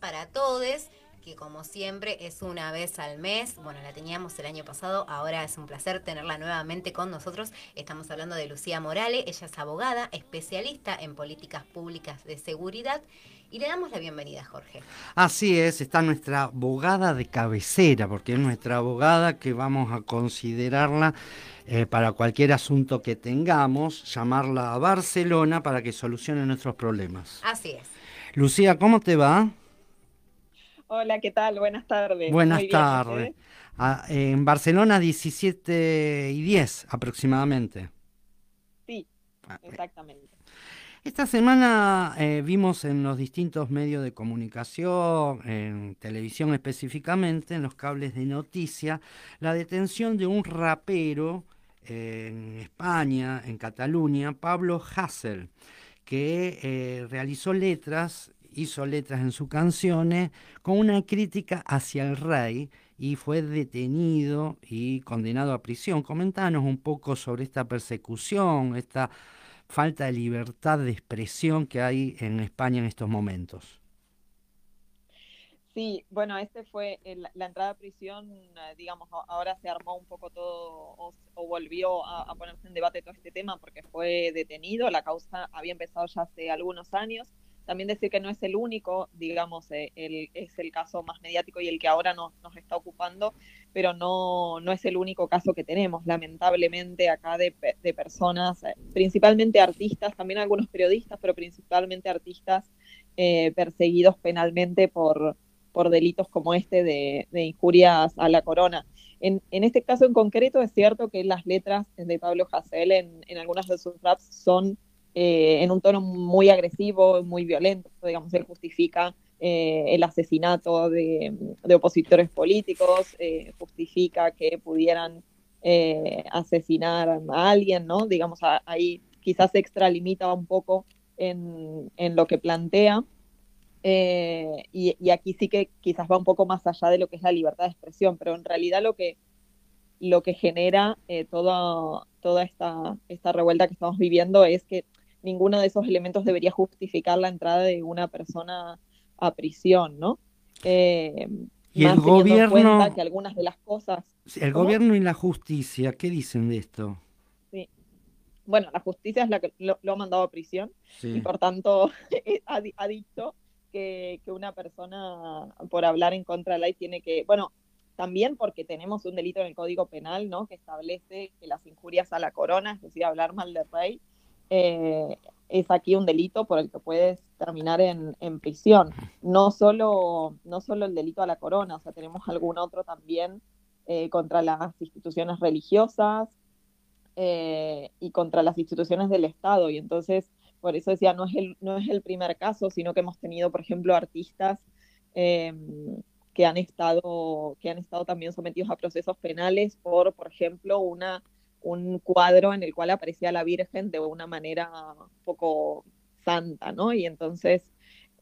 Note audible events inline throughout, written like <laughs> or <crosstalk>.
Para todos, que como siempre es una vez al mes. Bueno, la teníamos el año pasado, ahora es un placer tenerla nuevamente con nosotros. Estamos hablando de Lucía Morales, ella es abogada, especialista en políticas públicas de seguridad. Y le damos la bienvenida, Jorge. Así es, está nuestra abogada de cabecera, porque es nuestra abogada que vamos a considerarla eh, para cualquier asunto que tengamos, llamarla a Barcelona para que solucione nuestros problemas. Así es. Lucía, ¿cómo te va? Hola, ¿qué tal? Buenas tardes. Buenas tardes. Ah, en Barcelona 17 y 10 aproximadamente. Sí, ah, exactamente. Esta semana eh, vimos en los distintos medios de comunicación, en televisión específicamente, en los cables de noticia, la detención de un rapero en España, en Cataluña, Pablo Hassel, que eh, realizó letras hizo letras en sus canciones con una crítica hacia el rey y fue detenido y condenado a prisión. Comentanos un poco sobre esta persecución, esta falta de libertad de expresión que hay en España en estos momentos. Sí, bueno, este fue la entrada a prisión, eh, digamos, ahora se armó un poco todo o, volvió a, ponerse en debate todo este tema porque fue detenido, la causa había empezado ya hace algunos años también decir que no es el único, digamos, eh, el, es el caso más mediático y el que ahora nos, nos está ocupando, pero no, no es el único caso que tenemos, lamentablemente, acá de, de personas, eh, principalmente artistas, también algunos periodistas, pero principalmente artistas eh, perseguidos penalmente por, por delitos como este de, de injurias a la corona. En, en, este caso en concreto es cierto que las letras de Pablo Hasél en, en algunas de sus raps son eh, en un tono muy agresivo, muy violento, digamos, él justifica eh, el asesinato de, opositores políticos, eh, justifica que pudieran asesinar a alguien, ¿no? Digamos, ahí quizás extralimita un poco en, lo que plantea. Y, aquí sí que quizás va un poco más allá de lo que es la libertad de expresión, pero en realidad lo que, lo que genera toda, toda esta, esta revuelta que estamos viviendo es que ninguno de esos elementos debería justificar la entrada de una persona a prisión, ¿no? Eh, y el gobierno, que algunas de las cosas. El gobierno y la justicia, ¿qué dicen de esto? Sí. Bueno, la justicia es la que lo, ha mandado a prisión y por tanto <laughs> ha, ha dicho que, que, una persona por hablar en contra de la ley tiene que, bueno, también porque tenemos un delito en el Código Penal, ¿no? Que establece que las injurias a la corona, es decir, hablar mal del rey, eh, es aquí un delito por el que puedes terminar en, prisión. No solo, no solo el delito a la corona, o sea, tenemos algún otro también eh, contra las instituciones religiosas eh, y contra las instituciones del Estado. Y entonces, por eso decía, no es el, no es el primer caso, sino que hemos tenido, por ejemplo, artistas em, que han estado, que han estado también sometidos a procesos penales por, por ejemplo, una un cuadro en el cual aparecía la Virgen de una manera poco santa, ¿no? Y entonces,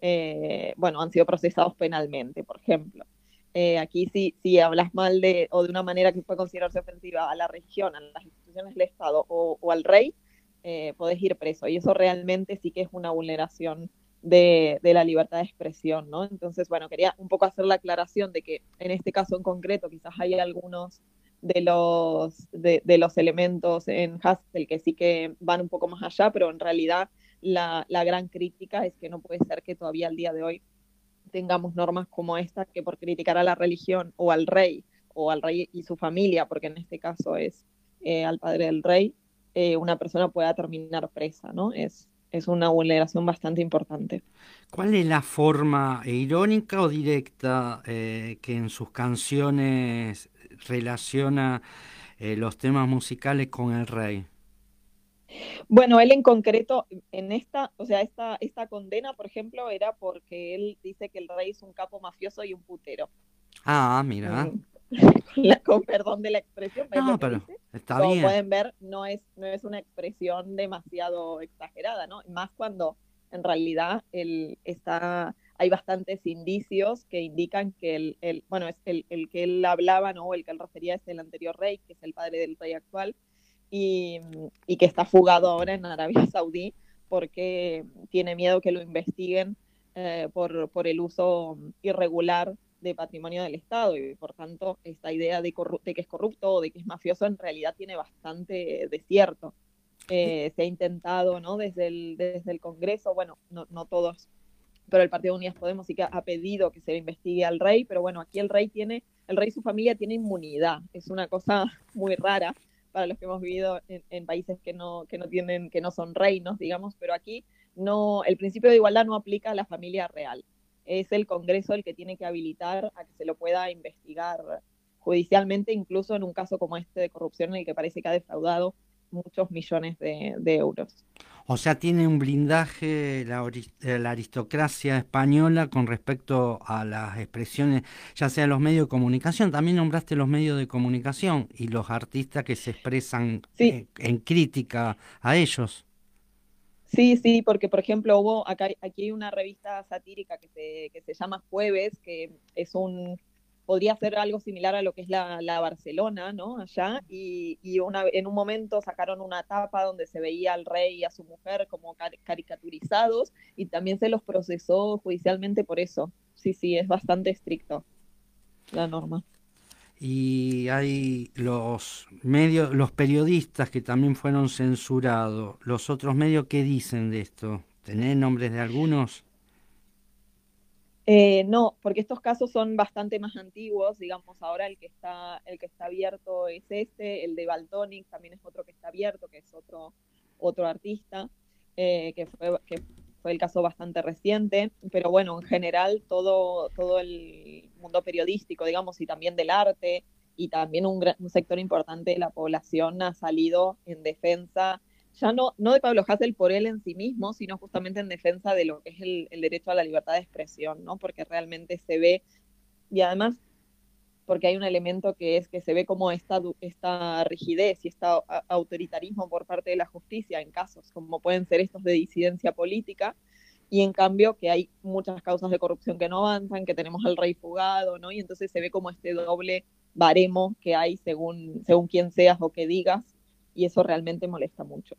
eh, bueno, han sido procesados penalmente, por ejemplo. Eh, aquí si, si hablas mal de, o de una manera que puede considerarse ofensiva a la religión, a las instituciones del Estado o, al rey, eh, podés ir preso. Y eso realmente sí que es una vulneración de, de, la libertad de expresión, ¿no? Entonces, bueno, quería un poco hacer la aclaración de que en este caso en concreto quizás hay algunos de los, de, los elementos en Haskell que sí que van un poco más allá, pero en realidad la, gran crítica es que no puede ser que todavía al día de hoy tengamos normas como esta que por criticar a la religión o al rey o al rey y su familia, porque en este caso es eh, al padre del rey, eh, una persona pueda terminar presa, ¿no? Es, es una vulneración bastante importante. ¿Cuál es la forma irónica o directa eh, que en sus canciones relaciona los temas musicales con el rey. Bueno, él en concreto, en esta, o sea, esta, esta condena, por ejemplo, era porque él dice que el rey es un capo mafioso y un putero. Ah, mira. Mm. <laughs> con perdón de la expresión, no, pero está como bien. pueden ver, no es, no es una expresión demasiado exagerada, ¿no? Más cuando en realidad él está, hay bastantes indicios que indican que el, el bueno, es el, el, que él hablaba, ¿no? El que él refería es el anterior rey, que es el padre del rey actual, y, y que está fugado ahora en Arabia <laughs> Saudí porque tiene miedo que lo investiguen eh, por, por el uso irregular de patrimonio del Estado y por tanto esta idea de, que es corrupto o de que es mafioso en realidad tiene bastante desierto. Eh, se ha intentado ¿no? desde, el, desde el Congreso, bueno, no, no todos, pero el Partido Unidas Podemos sí que ha pedido que se investigue al rey, pero bueno, aquí el rey tiene, el rey y su familia tiene inmunidad, es una cosa <laughs> muy rara para los que hemos vivido en, en, países que no, que no tienen, que no son reinos, digamos, pero aquí no, el principio de igualdad no aplica a la familia real. Es el Congreso el que tiene que habilitar a que se lo pueda investigar judicialmente, incluso en un caso como este de corrupción en el que parece que ha defraudado muchos millones de, euros. O sea, tiene un blindaje la, eh, la, aristocracia española con respecto a las expresiones, ya sea los medios de comunicación. También nombraste los medios de comunicación y los artistas que se expresan eh, en crítica a ellos. Sí, sí, porque por ejemplo hubo acá aquí hay una revista satírica que se, que se llama Jueves, que es un podría ser algo similar a lo que es la, la Barcelona, ¿no? Allá, y, y una, en un momento sacaron una tapa donde se veía al rey y a su mujer como caricaturizados, y también se los procesó judicialmente por eso. Sí, sí, es bastante estricto la norma y hay los medios, los periodistas que también fueron censurados. ¿Los otros medios qué dicen de esto? ¿Tenés nombres de algunos? Eh, no, porque estos casos son bastante más antiguos, digamos, ahora el que está, el que está abierto es este, el de Baltonic también es otro que está abierto, que es otro, otro artista, eh, que, fue, que fue el caso bastante reciente, pero bueno, en general todo, todo el mundo periodístico, digamos, y también del arte, y también un, un sector importante de la población ha salido en defensa, ya no, no de Pablo Hassel por él en sí mismo, sino justamente en defensa de lo que es el, el derecho a la libertad de expresión, ¿no? Porque realmente se ve, y además porque hay un elemento que es que se ve como esta, esta rigidez y este autoritarismo por parte de la justicia en casos como pueden ser estos de disidencia política, y en cambio que hay muchas causas de corrupción que no avanzan, que tenemos al rey fugado, ¿no? Y entonces se ve como este doble baremo que hay según, según quién seas o qué digas, y eso realmente molesta mucho.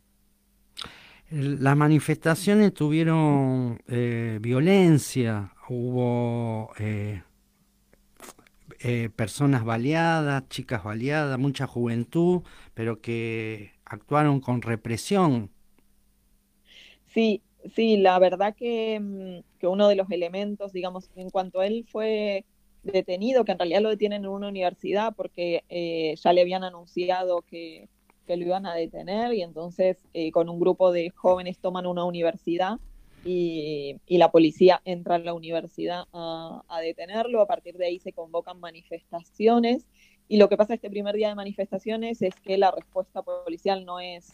Las manifestaciones tuvieron eh, violencia, hubo eh, eh, personas baleadas, chicas baleadas, mucha juventud, pero que actuaron con represión. Sí, sí, la verdad que, mm, que, uno de los elementos, digamos, en cuanto a él fue detenido, que en realidad lo detienen en una universidad porque eh, ya le habían anunciado que, que, lo iban a detener y entonces eh, con un grupo de jóvenes toman una universidad y, la policía entra a la universidad a, detenerlo. A partir de ahí se convocan manifestaciones y lo que pasa este primer día de manifestaciones es que la respuesta policial no es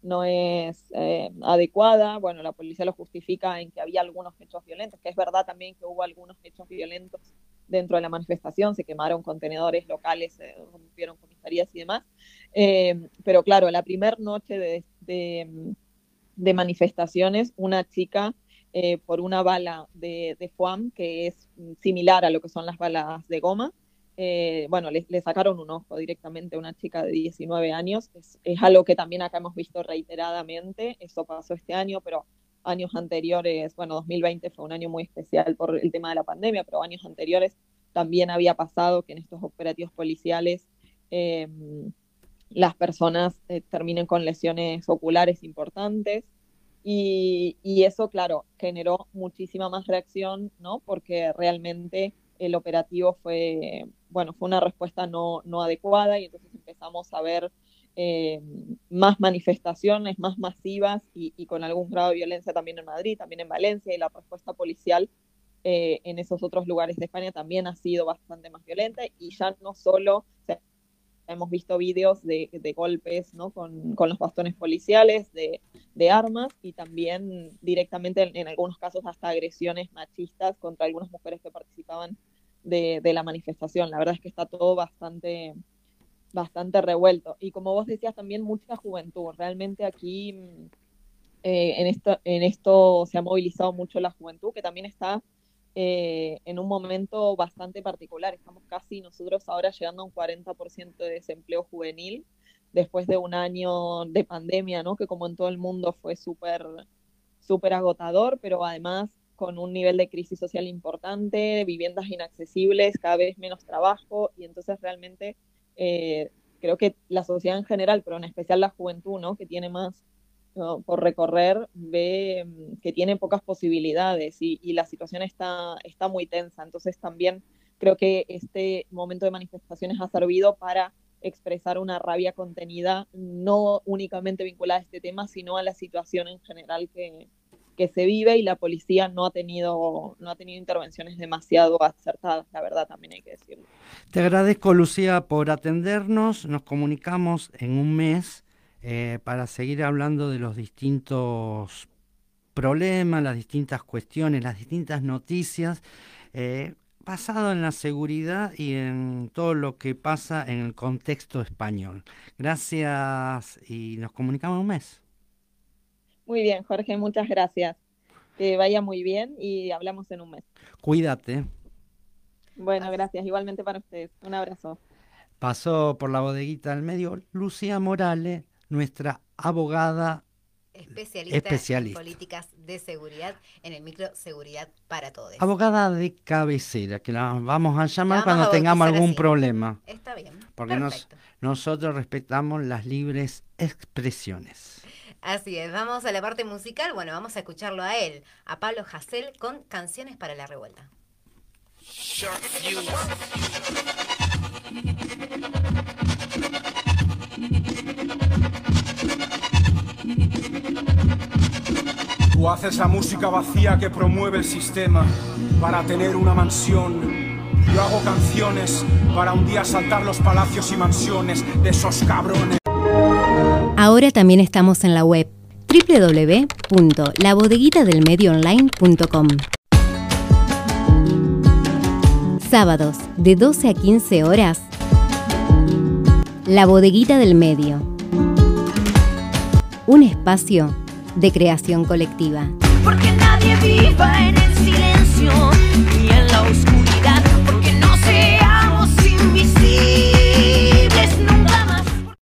no es eh, adecuada. Bueno, la policía lo justifica en que había algunos hechos violentos, que es verdad también que hubo algunos hechos violentos dentro de la manifestación, se quemaron contenedores locales, se rompieron comisarías y demás. Eh, pero claro, la primera noche de, de manifestaciones, una chica eh, por una bala de, de FUAM, que es similar a lo que son las balas de goma. Eh, bueno, le, sacaron un ojo directamente a una chica de 19 años. Es, es, algo que también acá hemos visto reiteradamente. Eso pasó este año, pero años anteriores, bueno, 2020 fue un año muy especial por el tema de la pandemia, pero años anteriores también había pasado que en estos operativos policiales eh, las personas eh, terminen con lesiones oculares importantes. Y, eso, claro, generó muchísima más reacción, ¿no? Porque realmente el operativo fue, bueno, fue una respuesta no, no adecuada y entonces empezamos a ver eh, más manifestaciones, más masivas y, con algún grado de violencia también en Madrid, también en Valencia y la respuesta policial eh, en esos otros lugares de España también ha sido bastante más violenta y ya no solo, hemos visto vídeos de, golpes ¿no? con, los bastones policiales, de, armas y también directamente en, algunos casos hasta agresiones machistas contra algunas mujeres que participaban de, la manifestación. La verdad es que está todo bastante, bastante revuelto. Y como vos decías, también mucha juventud. Realmente aquí eh, en, esto, en esto se ha movilizado mucho la juventud, que también está eh, en un momento bastante particular. Estamos casi nosotros ahora llegando a un 40% de desempleo juvenil después de un año de pandemia, ¿no? Que como en todo el mundo fue súper súper agotador, pero además con un nivel de crisis social importante, viviendas inaccesibles, cada vez menos trabajo, y entonces realmente eh, creo que la sociedad en general, pero en especial la juventud, ¿no? que tiene más por recorrer ve mm, que tiene pocas posibilidades y, la situación está, está muy tensa. Entonces también creo que este momento de manifestaciones ha servido para expresar una rabia contenida, no únicamente vinculada a este tema, sino a la situación en general que, que se vive y la policía no ha tenido no ha tenido intervenciones demasiado acertadas, la verdad también hay que decirlo. Te agradezco Lucía por atendernos, nos comunicamos en un mes eh, para seguir hablando de los distintos problemas, las distintas cuestiones, las distintas noticias, eh, basado en la seguridad y en todo lo que pasa en el contexto español. Gracias y nos comunicamos en un mes. Muy bien, Jorge, muchas gracias. Que vaya muy bien y hablamos en un mes. Cuídate. Bueno, gracias. Igualmente para ustedes. Un abrazo. Pasó por la bodeguita del medio Lucía Morales, nuestra abogada especialista, en políticas de seguridad en el micro seguridad para todos. Abogada de cabecera, que la vamos a llamar cuando tengamos algún problema. Está bien. Porque nosotros respetamos las libres expresiones. Así es, vamos a la parte musical. Bueno, vamos a escucharlo a él, a Pablo Hassel, con Canciones para la Revuelta. Haces la música vacía que promueve el sistema para tener una mansión. Yo hago canciones para un día saltar los palacios y mansiones de esos cabrones. Ahora también estamos en la web www.labodeguitadelmedioonline.com. Sábados de 12 a 15 horas. La Bodeguita del Medio. Un espacio de creación colectiva.